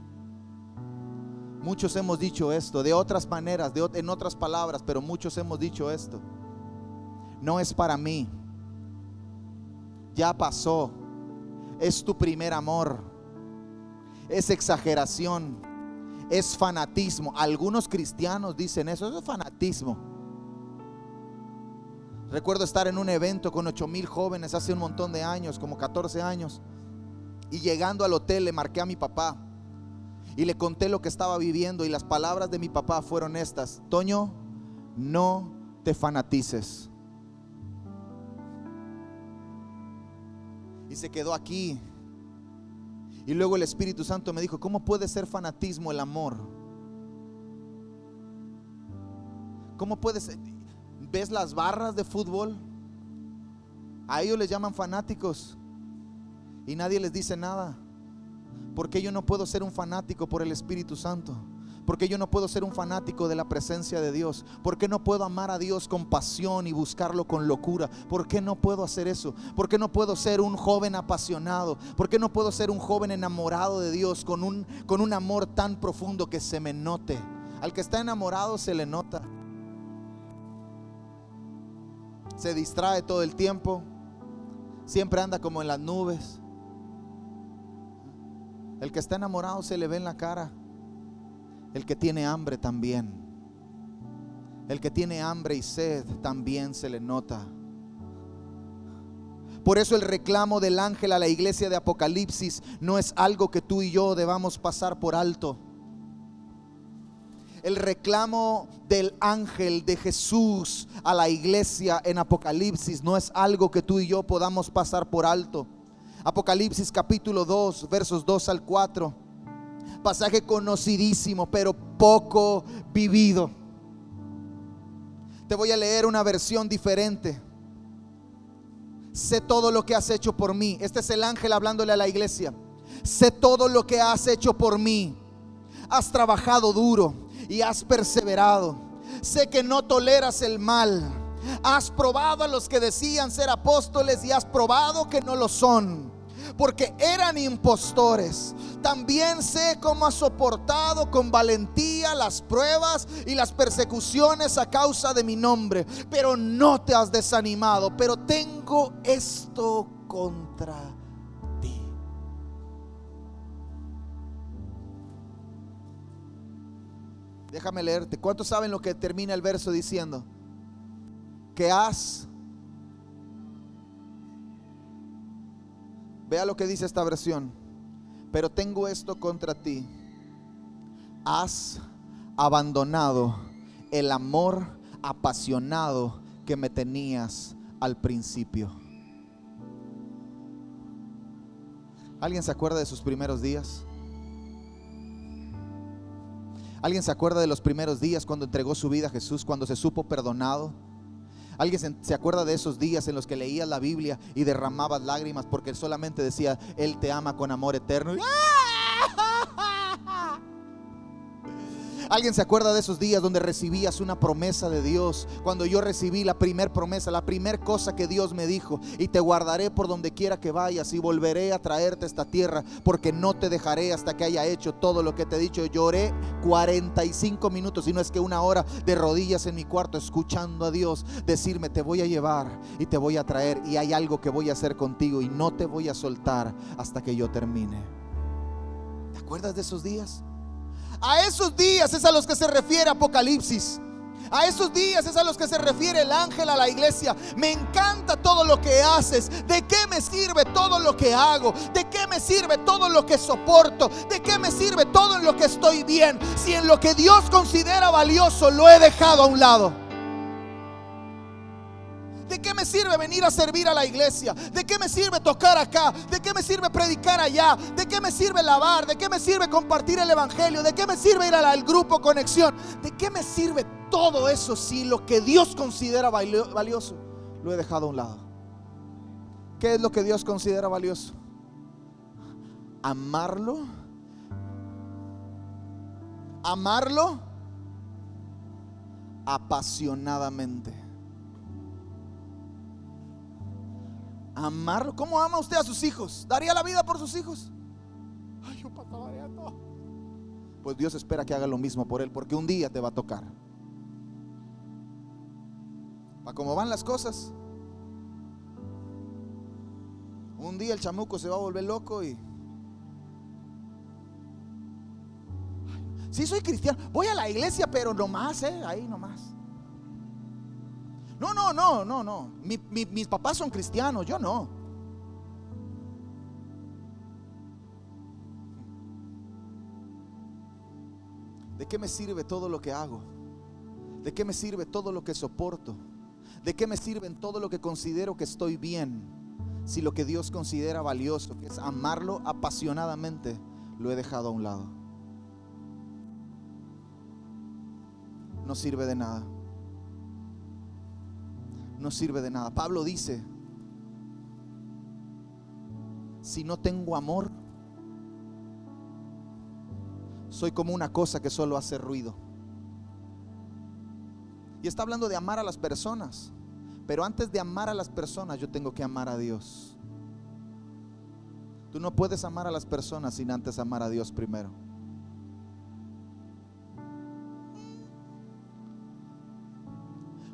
Muchos hemos dicho esto de otras maneras, de, en otras palabras, pero muchos hemos dicho esto. No es para mí. Ya pasó es tu primer amor. Es exageración, es fanatismo. Algunos cristianos dicen eso, eso es fanatismo. Recuerdo estar en un evento con 8 mil jóvenes hace un montón de años, como 14 años. Y llegando al hotel le marqué a mi papá y le conté lo que estaba viviendo y las palabras de mi papá fueron estas. Toño, no te fanatices. Y se quedó aquí. Y luego el Espíritu Santo me dijo, ¿cómo puede ser fanatismo el amor? ¿Cómo puede ser? ¿Ves las barras de fútbol? A ellos les llaman fanáticos y nadie les dice nada. Porque yo no puedo ser un fanático por el Espíritu Santo. Porque yo no puedo ser un fanático de la presencia de Dios. Porque no puedo amar a Dios con pasión y buscarlo con locura. ¿Por qué no puedo hacer eso? ¿Por qué no puedo ser un joven apasionado? ¿Por qué no puedo ser un joven enamorado de Dios con un, con un amor tan profundo que se me note? Al que está enamorado se le nota. Se distrae todo el tiempo. Siempre anda como en las nubes. El que está enamorado se le ve en la cara. El que tiene hambre también. El que tiene hambre y sed también se le nota. Por eso el reclamo del ángel a la iglesia de Apocalipsis no es algo que tú y yo debamos pasar por alto. El reclamo del ángel de Jesús a la iglesia en Apocalipsis no es algo que tú y yo podamos pasar por alto. Apocalipsis capítulo 2, versos 2 al 4 pasaje conocidísimo, pero poco vivido. Te voy a leer una versión diferente. Sé todo lo que has hecho por mí. Este es el ángel hablándole a la iglesia. Sé todo lo que has hecho por mí. Has trabajado duro y has perseverado. Sé que no toleras el mal. Has probado a los que decían ser apóstoles y has probado que no lo son porque eran impostores. También sé cómo has soportado con valentía las pruebas y las persecuciones a causa de mi nombre, pero no te has desanimado, pero tengo esto contra ti. Déjame leerte. ¿Cuántos saben lo que termina el verso diciendo? Que has Vea lo que dice esta versión. Pero tengo esto contra ti. Has abandonado el amor apasionado que me tenías al principio. ¿Alguien se acuerda de sus primeros días? ¿Alguien se acuerda de los primeros días cuando entregó su vida a Jesús, cuando se supo perdonado? ¿Alguien se acuerda de esos días en los que leías la Biblia y derramabas lágrimas porque solamente decía, Él te ama con amor eterno? ¿Alguien se acuerda de esos días donde recibías una promesa de Dios? Cuando yo recibí la primer promesa, la primer cosa que Dios me dijo, y te guardaré por donde quiera que vayas y volveré a traerte a esta tierra, porque no te dejaré hasta que haya hecho todo lo que te he dicho. Lloré 45 minutos, y no es que una hora de rodillas en mi cuarto escuchando a Dios decirme, te voy a llevar y te voy a traer, y hay algo que voy a hacer contigo y no te voy a soltar hasta que yo termine. ¿Te acuerdas de esos días? A esos días es a los que se refiere Apocalipsis. A esos días es a los que se refiere el ángel a la iglesia. Me encanta todo lo que haces. ¿De qué me sirve todo lo que hago? ¿De qué me sirve todo lo que soporto? ¿De qué me sirve todo en lo que estoy bien? Si en lo que Dios considera valioso lo he dejado a un lado. ¿De qué me sirve venir a servir a la iglesia? ¿De qué me sirve tocar acá? ¿De qué me sirve predicar allá? ¿De qué me sirve lavar? ¿De qué me sirve compartir el evangelio? ¿De qué me sirve ir al grupo conexión? ¿De qué me sirve todo eso si lo que Dios considera valioso lo he dejado a un lado? ¿Qué es lo que Dios considera valioso? Amarlo. Amarlo apasionadamente. Amarlo. ¿Cómo ama usted a sus hijos? ¿Daría la vida por sus hijos? Ay, yo todo. Pues Dios espera que haga lo mismo por él, porque un día te va a tocar. Para cómo van las cosas. Un día el chamuco se va a volver loco y. Si soy cristiano. Voy a la iglesia, pero nomás, ¿eh? Ahí nomás. No, no, no, no, no. mis papás son cristianos, yo no. ¿De qué me sirve todo lo que hago? ¿De qué me sirve todo lo que soporto? ¿De qué me sirve todo lo que considero que estoy bien? Si lo que Dios considera valioso, que es amarlo apasionadamente, lo he dejado a un lado. No sirve de nada. No sirve de nada. Pablo dice, si no tengo amor, soy como una cosa que solo hace ruido. Y está hablando de amar a las personas. Pero antes de amar a las personas, yo tengo que amar a Dios. Tú no puedes amar a las personas sin antes amar a Dios primero.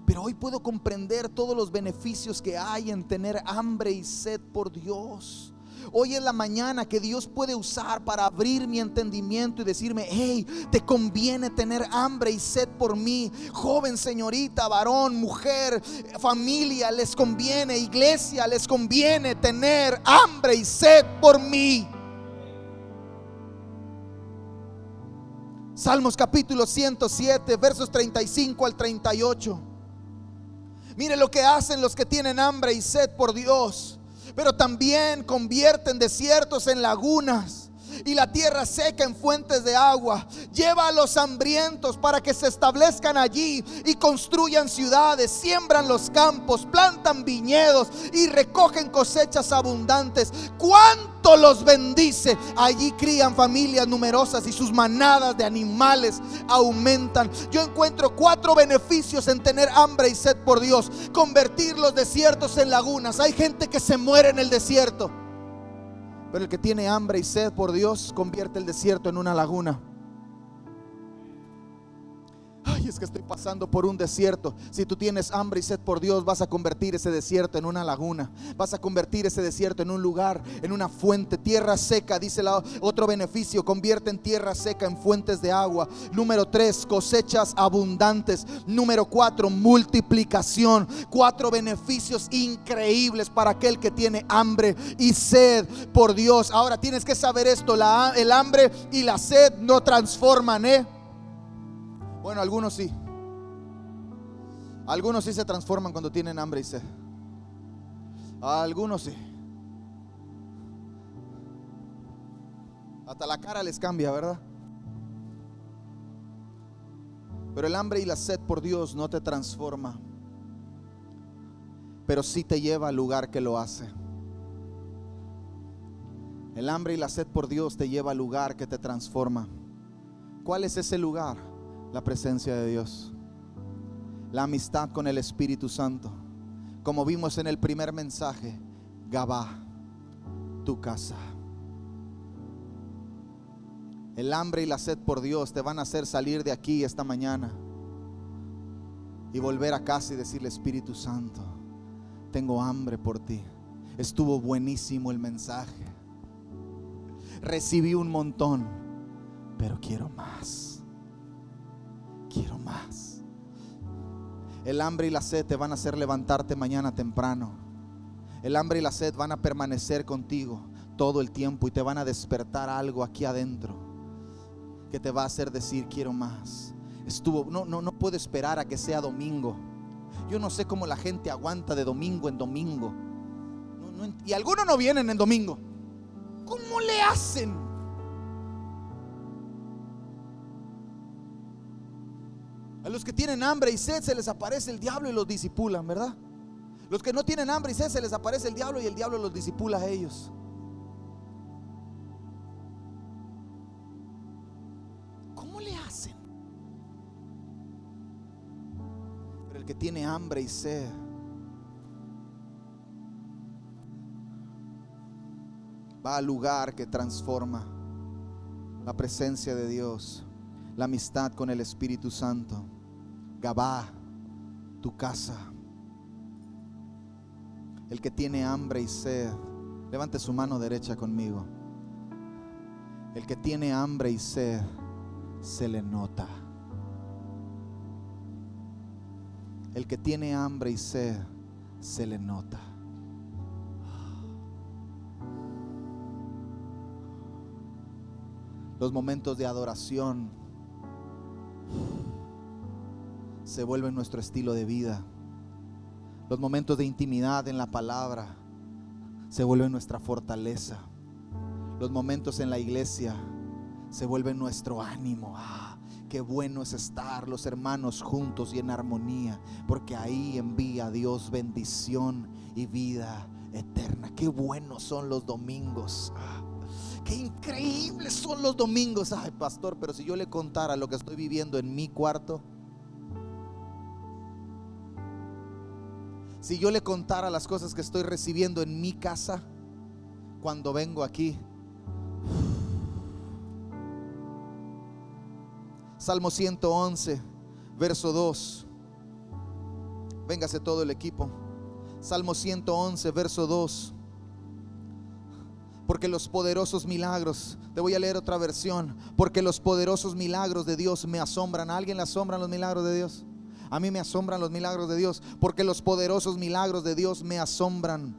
Pero hoy puedo comprender todos los beneficios que hay en tener hambre y sed por Dios. Hoy es la mañana que Dios puede usar para abrir mi entendimiento y decirme, hey, te conviene tener hambre y sed por mí. Joven, señorita, varón, mujer, familia, les conviene, iglesia, les conviene tener hambre y sed por mí. Salmos capítulo 107, versos 35 al 38. Mire lo que hacen los que tienen hambre y sed por Dios pero también convierten desiertos en lagunas y la tierra seca en fuentes de agua. Lleva a los hambrientos para que se establezcan allí y construyan ciudades, siembran los campos, plantan viñedos y recogen cosechas abundantes. ¿Cuánto los bendice? Allí crían familias numerosas y sus manadas de animales aumentan. Yo encuentro cuatro beneficios en tener hambre y sed por Dios. Convertir los desiertos en lagunas. Hay gente que se muere en el desierto. Pero el que tiene hambre y sed por Dios convierte el desierto en una laguna. Ay, es que estoy pasando por un desierto. Si tú tienes hambre y sed por Dios, vas a convertir ese desierto en una laguna. Vas a convertir ese desierto en un lugar, en una fuente. Tierra seca, dice la, otro beneficio, convierte en tierra seca en fuentes de agua. Número tres, cosechas abundantes. Número cuatro, multiplicación. Cuatro beneficios increíbles para aquel que tiene hambre y sed por Dios. Ahora tienes que saber esto, la, el hambre y la sed no transforman, ¿eh? Bueno, algunos sí. Algunos sí se transforman cuando tienen hambre y sed. Algunos sí. Hasta la cara les cambia, ¿verdad? Pero el hambre y la sed por Dios no te transforma. Pero sí te lleva al lugar que lo hace. El hambre y la sed por Dios te lleva al lugar que te transforma. ¿Cuál es ese lugar? La presencia de Dios, la amistad con el Espíritu Santo. Como vimos en el primer mensaje, Gabá, tu casa. El hambre y la sed por Dios te van a hacer salir de aquí esta mañana y volver a casa y decirle, Espíritu Santo, tengo hambre por ti. Estuvo buenísimo el mensaje. Recibí un montón, pero quiero más quiero más. El hambre y la sed te van a hacer levantarte mañana temprano. El hambre y la sed van a permanecer contigo todo el tiempo y te van a despertar algo aquí adentro que te va a hacer decir quiero más. Estuvo, no, no, no puedo esperar a que sea domingo. Yo no sé cómo la gente aguanta de domingo en domingo. y algunos no vienen en domingo. ¿Cómo le hacen? A los que tienen hambre y sed se les aparece el diablo y los disipulan, ¿verdad? Los que no tienen hambre y sed se les aparece el diablo y el diablo los disipula a ellos. ¿Cómo le hacen? Pero el que tiene hambre y sed va al lugar que transforma la presencia de Dios, la amistad con el Espíritu Santo. Gabá, tu casa. El que tiene hambre y sed, levante su mano derecha conmigo. El que tiene hambre y sed, se le nota. El que tiene hambre y sed, se le nota. Los momentos de adoración se vuelven nuestro estilo de vida. Los momentos de intimidad en la palabra se vuelven nuestra fortaleza. Los momentos en la iglesia se vuelven nuestro ánimo. Ah, qué bueno es estar los hermanos juntos y en armonía, porque ahí envía Dios bendición y vida eterna. Qué buenos son los domingos. Ah, qué increíbles son los domingos. Ay, pastor, pero si yo le contara lo que estoy viviendo en mi cuarto, si yo le contara las cosas que estoy recibiendo en mi casa cuando vengo aquí. Salmo 111, verso 2. Véngase todo el equipo. Salmo 111, verso 2. Porque los poderosos milagros, te voy a leer otra versión, porque los poderosos milagros de Dios me asombran. ¿A alguien le asombran los milagros de Dios? A mí me asombran los milagros de Dios, porque los poderosos milagros de Dios me asombran.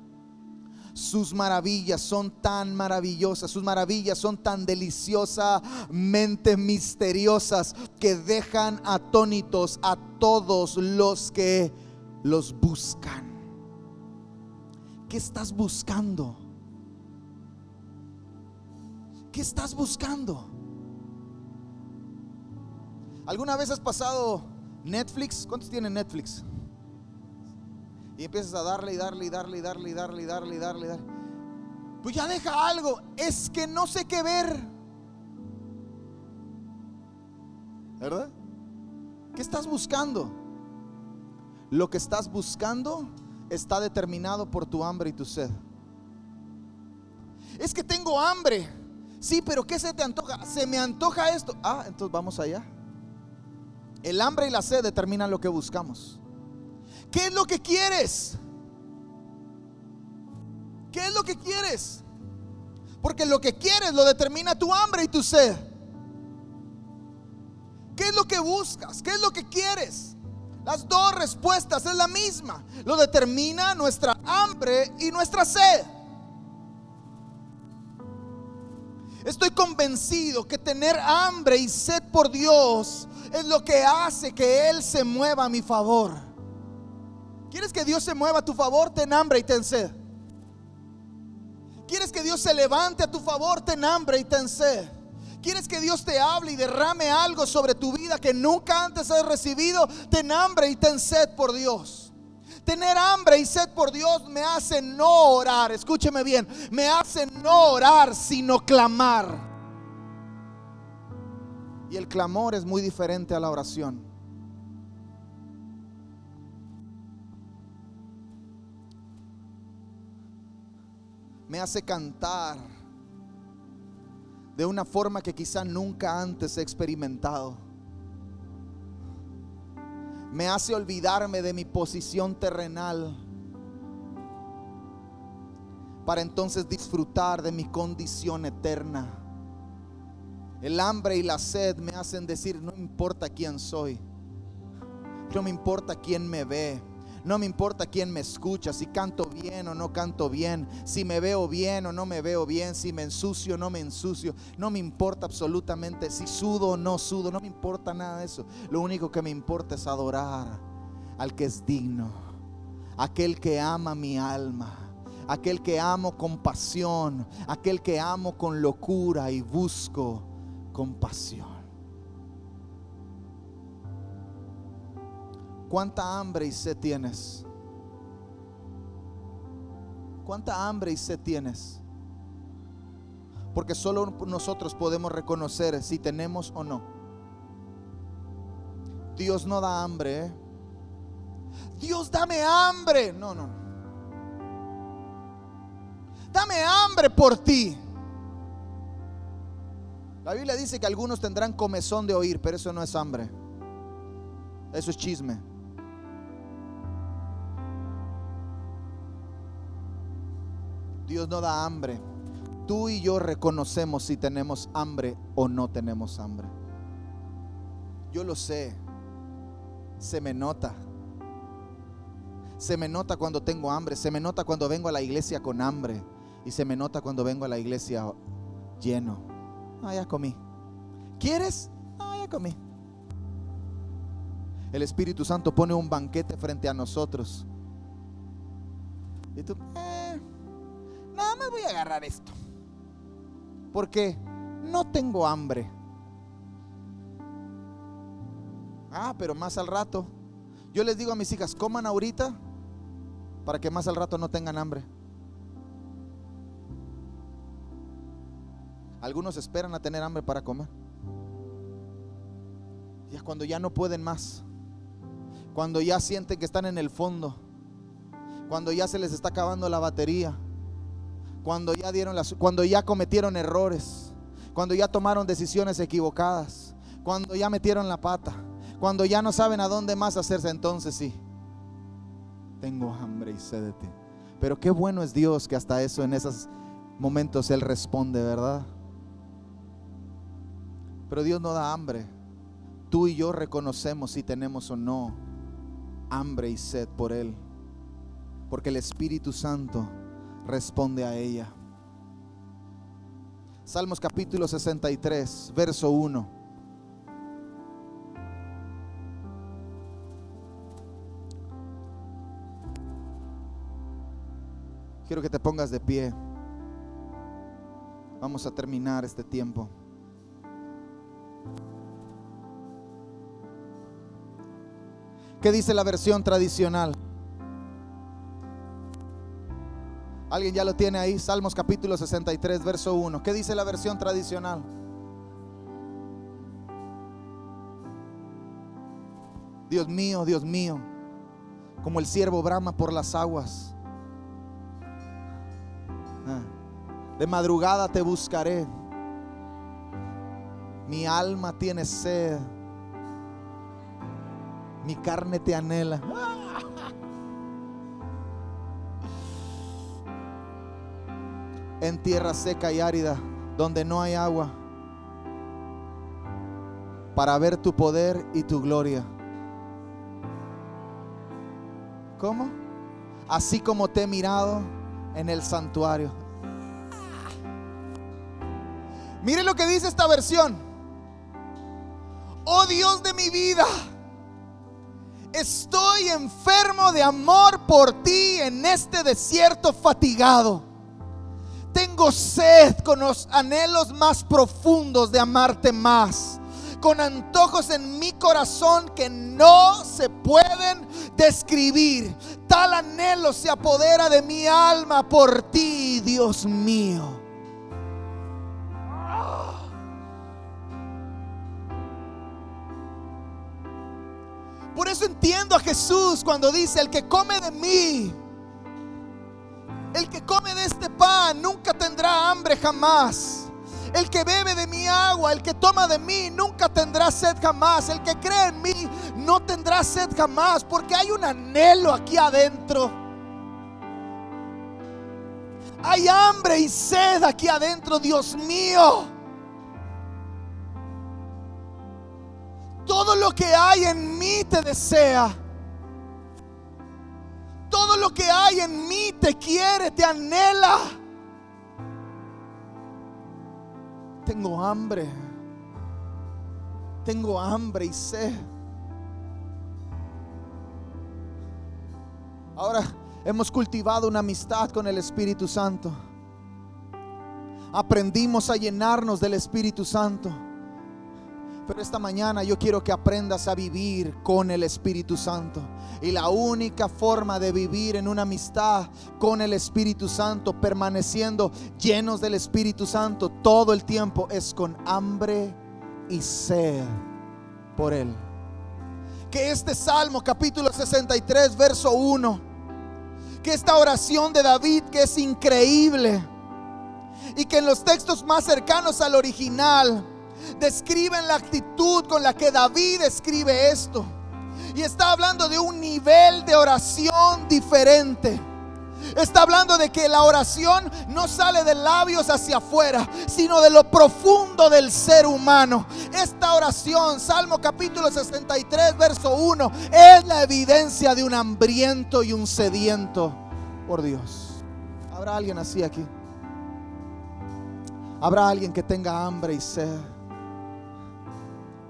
Sus maravillas son tan maravillosas, sus maravillas son tan deliciosamente misteriosas que dejan atónitos a todos los que los buscan. ¿Qué estás buscando? ¿Qué estás buscando? ¿Alguna vez has pasado Netflix? ¿Cuántos tienen Netflix? Y empiezas a darle y darle y darle y darle y darle y darle y darle darle. Pues ya deja algo. Es que no sé qué ver. ¿Verdad? ¿Qué estás buscando? Lo que estás buscando está determinado por tu hambre y tu sed. Es que tengo hambre. Sí, pero ¿qué se te antoja? Se me antoja esto. Ah, entonces vamos allá. El hambre y la sed determinan lo que buscamos. ¿Qué es lo que quieres? ¿Qué es lo que quieres? Porque lo que quieres lo determina tu hambre y tu sed. ¿Qué es lo que buscas? ¿Qué es lo que quieres? Las dos respuestas es la misma. Lo determina nuestra hambre y nuestra sed. Estoy convencido que tener hambre y sed por Dios es lo que hace que Él se mueva a mi favor. ¿Quieres que Dios se mueva a tu favor? Ten hambre y ten sed. ¿Quieres que Dios se levante a tu favor? Ten hambre y ten sed. ¿Quieres que Dios te hable y derrame algo sobre tu vida que nunca antes has recibido? Ten hambre y ten sed por Dios. Tener hambre y sed por Dios me hace no orar, escúcheme bien, me hace no orar, sino clamar. Y el clamor es muy diferente a la oración. Me hace cantar de una forma que quizá nunca antes he experimentado. Me hace olvidarme de mi posición terrenal para entonces disfrutar de mi condición eterna. El hambre y la sed me hacen decir, no importa quién soy, no me importa quién me ve, no me importa quién me escucha, si canto bien o no canto bien, si me veo bien o no me veo bien, si me ensucio o no me ensucio. No me importa absolutamente si sudo o no sudo, no me importa nada de eso. Lo único que me importa es adorar al que es digno, aquel que ama mi alma, aquel que amo con pasión, aquel que amo con locura y busco compasión. ¿Cuánta hambre y sed tienes? ¿Cuánta hambre y sed tienes? Porque solo nosotros podemos reconocer si tenemos o no. Dios no da hambre. ¿eh? Dios dame hambre. No, no. Dame hambre por ti. La Biblia dice que algunos tendrán comezón de oír, pero eso no es hambre. Eso es chisme. Dios no da hambre. Tú y yo reconocemos si tenemos hambre o no tenemos hambre. Yo lo sé. Se me nota. Se me nota cuando tengo hambre. Se me nota cuando vengo a la iglesia con hambre. Y se me nota cuando vengo a la iglesia lleno. Ah, ya comí. ¿Quieres? Ah, ya comí. el Espíritu Santo pone un banquete frente a nosotros. Y tú, eh, voy a agarrar esto. Porque no tengo hambre. Ah, pero más al rato. Yo les digo a mis hijas, coman ahorita para que más al rato no tengan hambre. Algunos esperan a tener hambre para comer. Y es cuando ya no pueden más. Cuando ya sienten que están en el fondo. Cuando ya se les está acabando la batería. Cuando ya dieron las, cuando ya cometieron errores. Cuando ya tomaron decisiones equivocadas. Cuando ya metieron la pata. Cuando ya no saben a dónde más hacerse, entonces sí. Tengo hambre y sed de ti. Pero qué bueno es Dios que hasta eso en esos momentos Él responde, ¿verdad? Pero Dios no da hambre. Tú y yo reconocemos si tenemos o no hambre y sed por Él. Porque el Espíritu Santo responde a ella. Salmos capítulo 63, verso 1. Quiero que te pongas de pie. Vamos a terminar este tiempo. ¿Qué dice la versión tradicional? ¿Alguien ya lo tiene ahí? Salmos capítulo 63, verso 1. ¿Qué dice la versión tradicional? Dios mío, Dios mío, como el siervo brama por las aguas. Ah, de madrugada te buscaré. Mi alma tiene sed mi carne te anhela. En tierra seca y árida, donde no hay agua, para ver tu poder y tu gloria. ¿Cómo? Así como te he mirado en el santuario. Mire lo que dice esta versión. Oh Dios de mi vida estoy enfermo de amor por ti en este desierto fatigado. Tengo sed con los anhelos más profundos de amarte más, con antojos en mi corazón que no se pueden describir. Tal anhelo se apodera de mi alma por ti, Dios mío. Por eso entiendo a Jesús cuando dice, el que come de mí, el que come de este pan nunca tendrá hambre jamás. El que bebe de mi agua, el que toma de mí, nunca tendrá sed jamás. El que cree en mí, no tendrá sed jamás. Porque hay un anhelo aquí adentro. Hay hambre y sed aquí adentro, Dios mío. Todo lo que hay en mí te desea. Que hay en mí te quiere, te anhela. Tengo hambre. Tengo hambre y sed. Ahora hemos cultivado una amistad con el Espíritu Santo. Aprendimos a llenarnos del Espíritu Santo. Pero esta mañana yo quiero que aprendas a vivir con el Espíritu Santo. Y la única forma de vivir en una amistad con el Espíritu Santo, permaneciendo llenos del Espíritu Santo todo el tiempo, es con hambre y sed por Él. Que este Salmo capítulo 63, verso 1, que esta oración de David que es increíble y que en los textos más cercanos al original, describen la actitud con la que David escribe esto. Y está hablando de un nivel de oración diferente. Está hablando de que la oración no sale de labios hacia afuera, sino de lo profundo del ser humano. Esta oración, Salmo capítulo 63, verso 1, es la evidencia de un hambriento y un sediento por Dios. ¿Habrá alguien así aquí? ¿Habrá alguien que tenga hambre y sed?